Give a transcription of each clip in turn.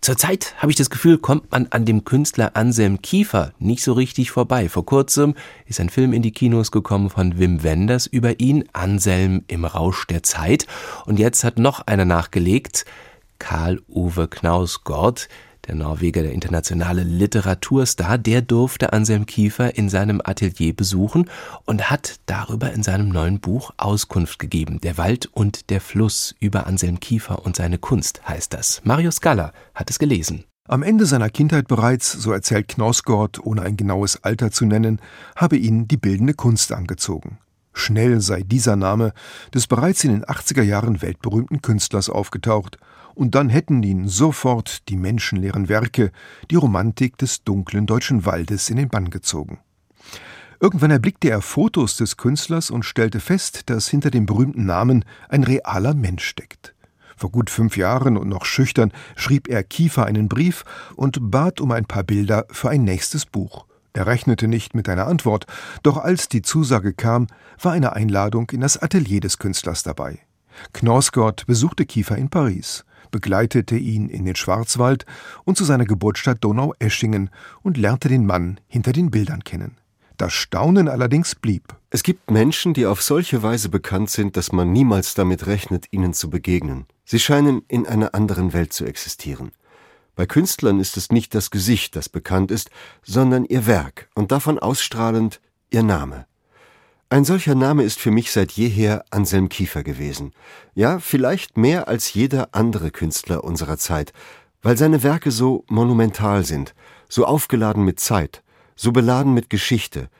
Zurzeit habe ich das Gefühl, kommt man an dem Künstler Anselm Kiefer nicht so richtig vorbei. Vor kurzem ist ein Film in die Kinos gekommen von Wim Wenders über ihn, Anselm im Rausch der Zeit. Und jetzt hat noch einer nachgelegt, Karl-Uwe Knausgård, der Norweger, der internationale Literaturstar, der durfte Anselm Kiefer in seinem Atelier besuchen und hat darüber in seinem neuen Buch Auskunft gegeben. Der Wald und der Fluss über Anselm Kiefer und seine Kunst heißt das. Mario Scala hat es gelesen. Am Ende seiner Kindheit bereits, so erzählt Knausgård, ohne ein genaues Alter zu nennen, habe ihn die bildende Kunst angezogen. Schnell sei dieser Name des bereits in den 80er Jahren weltberühmten Künstlers aufgetaucht und dann hätten ihn sofort die menschenleeren Werke, die Romantik des dunklen deutschen Waldes in den Bann gezogen. Irgendwann erblickte er Fotos des Künstlers und stellte fest, dass hinter dem berühmten Namen ein realer Mensch steckt. Vor gut fünf Jahren und noch schüchtern schrieb er Kiefer einen Brief und bat um ein paar Bilder für ein nächstes Buch. Er rechnete nicht mit einer Antwort, doch als die Zusage kam, war eine Einladung in das Atelier des Künstlers dabei. Knausgott besuchte Kiefer in Paris begleitete ihn in den Schwarzwald und zu seiner Geburtsstadt Donaueschingen und lernte den Mann hinter den Bildern kennen. Das Staunen allerdings blieb. Es gibt Menschen, die auf solche Weise bekannt sind, dass man niemals damit rechnet, ihnen zu begegnen. Sie scheinen in einer anderen Welt zu existieren. Bei Künstlern ist es nicht das Gesicht, das bekannt ist, sondern ihr Werk und davon ausstrahlend ihr Name. Ein solcher Name ist für mich seit jeher Anselm Kiefer gewesen. Ja, vielleicht mehr als jeder andere Künstler unserer Zeit, weil seine Werke so monumental sind, so aufgeladen mit Zeit, so beladen mit Geschichte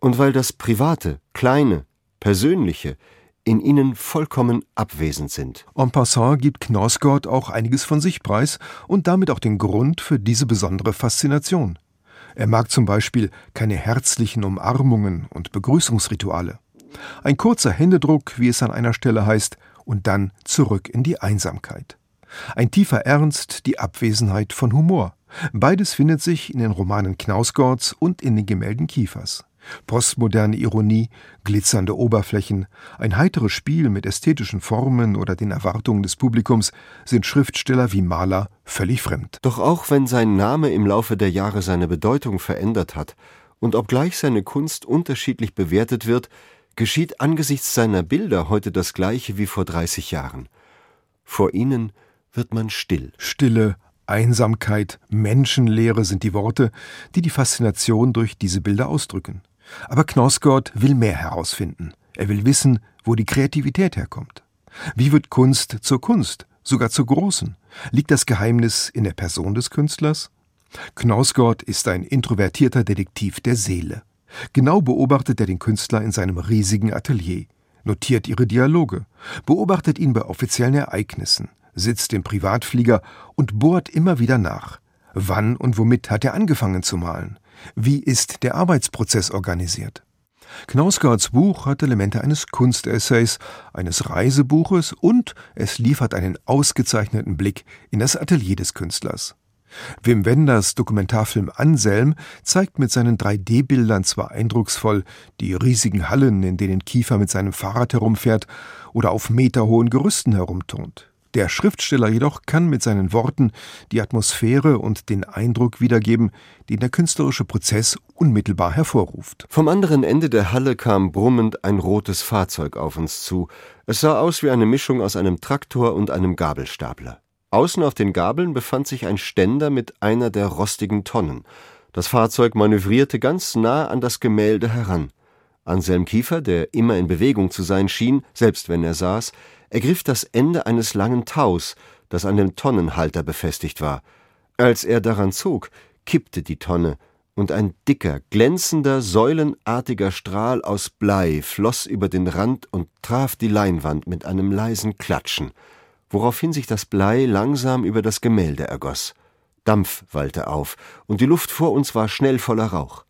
und weil das Private, Kleine, Persönliche in ihnen vollkommen abwesend sind. En passant gibt Knausgård auch einiges von sich preis und damit auch den Grund für diese besondere Faszination. Er mag zum Beispiel keine herzlichen Umarmungen und Begrüßungsrituale. Ein kurzer Händedruck, wie es an einer Stelle heißt, und dann zurück in die Einsamkeit. Ein tiefer Ernst, die Abwesenheit von Humor. Beides findet sich in den Romanen Knausgårds und in den Gemälden Kiefers. Postmoderne Ironie, glitzernde Oberflächen, ein heiteres Spiel mit ästhetischen Formen oder den Erwartungen des Publikums sind Schriftsteller wie Maler völlig fremd. Doch auch wenn sein Name im Laufe der Jahre seine Bedeutung verändert hat und obgleich seine Kunst unterschiedlich bewertet wird, geschieht angesichts seiner Bilder heute das gleiche wie vor 30 Jahren. Vor ihnen wird man still. Stille, Einsamkeit, Menschenlehre sind die Worte, die die Faszination durch diese Bilder ausdrücken. Aber Knausgård will mehr herausfinden. Er will wissen, wo die Kreativität herkommt. Wie wird Kunst zur Kunst, sogar zur großen? Liegt das Geheimnis in der Person des Künstlers? Knausgård ist ein introvertierter Detektiv der Seele. Genau beobachtet er den Künstler in seinem riesigen Atelier, notiert ihre Dialoge, beobachtet ihn bei offiziellen Ereignissen, sitzt im Privatflieger und bohrt immer wieder nach. Wann und womit hat er angefangen zu malen? Wie ist der Arbeitsprozess organisiert? Knausgårds Buch hat Elemente eines Kunstessays, eines Reisebuches und es liefert einen ausgezeichneten Blick in das Atelier des Künstlers. Wim Wenders Dokumentarfilm Anselm zeigt mit seinen 3D-Bildern zwar eindrucksvoll die riesigen Hallen, in denen Kiefer mit seinem Fahrrad herumfährt oder auf meterhohen Gerüsten herumturnt. Der Schriftsteller jedoch kann mit seinen Worten die Atmosphäre und den Eindruck wiedergeben, den der künstlerische Prozess unmittelbar hervorruft. Vom anderen Ende der Halle kam brummend ein rotes Fahrzeug auf uns zu. Es sah aus wie eine Mischung aus einem Traktor und einem Gabelstapler. Außen auf den Gabeln befand sich ein Ständer mit einer der rostigen Tonnen. Das Fahrzeug manövrierte ganz nah an das Gemälde heran. Anselm Kiefer, der immer in Bewegung zu sein schien, selbst wenn er saß, ergriff das Ende eines langen Taus, das an dem Tonnenhalter befestigt war. Als er daran zog, kippte die Tonne, und ein dicker, glänzender, säulenartiger Strahl aus Blei floß über den Rand und traf die Leinwand mit einem leisen Klatschen, woraufhin sich das Blei langsam über das Gemälde ergoss. Dampf wallte auf, und die Luft vor uns war schnell voller Rauch.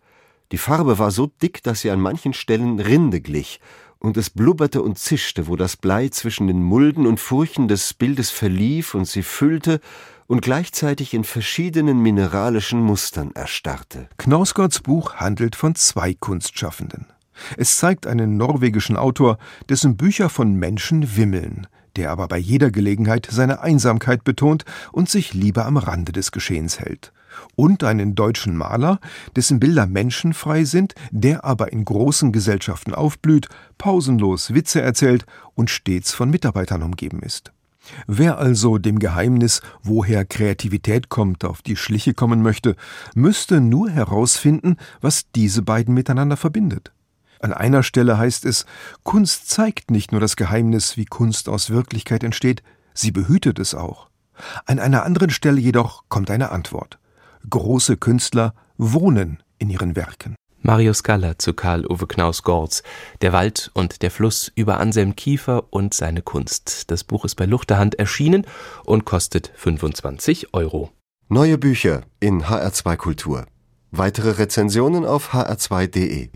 Die Farbe war so dick, dass sie an manchen Stellen Rinde glich, und es blubberte und zischte, wo das Blei zwischen den Mulden und Furchen des Bildes verlief und sie füllte und gleichzeitig in verschiedenen mineralischen Mustern erstarrte. Knausgårds Buch handelt von zwei Kunstschaffenden. Es zeigt einen norwegischen Autor, dessen Bücher von Menschen wimmeln, der aber bei jeder Gelegenheit seine Einsamkeit betont und sich lieber am Rande des Geschehens hält. Und einen deutschen Maler, dessen Bilder menschenfrei sind, der aber in großen Gesellschaften aufblüht, pausenlos Witze erzählt und stets von Mitarbeitern umgeben ist. Wer also dem Geheimnis, woher Kreativität kommt, auf die Schliche kommen möchte, müsste nur herausfinden, was diese beiden miteinander verbindet. An einer Stelle heißt es, Kunst zeigt nicht nur das Geheimnis, wie Kunst aus Wirklichkeit entsteht, sie behütet es auch. An einer anderen Stelle jedoch kommt eine Antwort. Große Künstler wohnen in ihren Werken. Marius Galler zu Karl Uwe Knaus-Gorz. Der Wald und der Fluss über Anselm Kiefer und seine Kunst. Das Buch ist bei Luchterhand erschienen und kostet 25 Euro. Neue Bücher in HR2 Kultur. Weitere Rezensionen auf hr2.de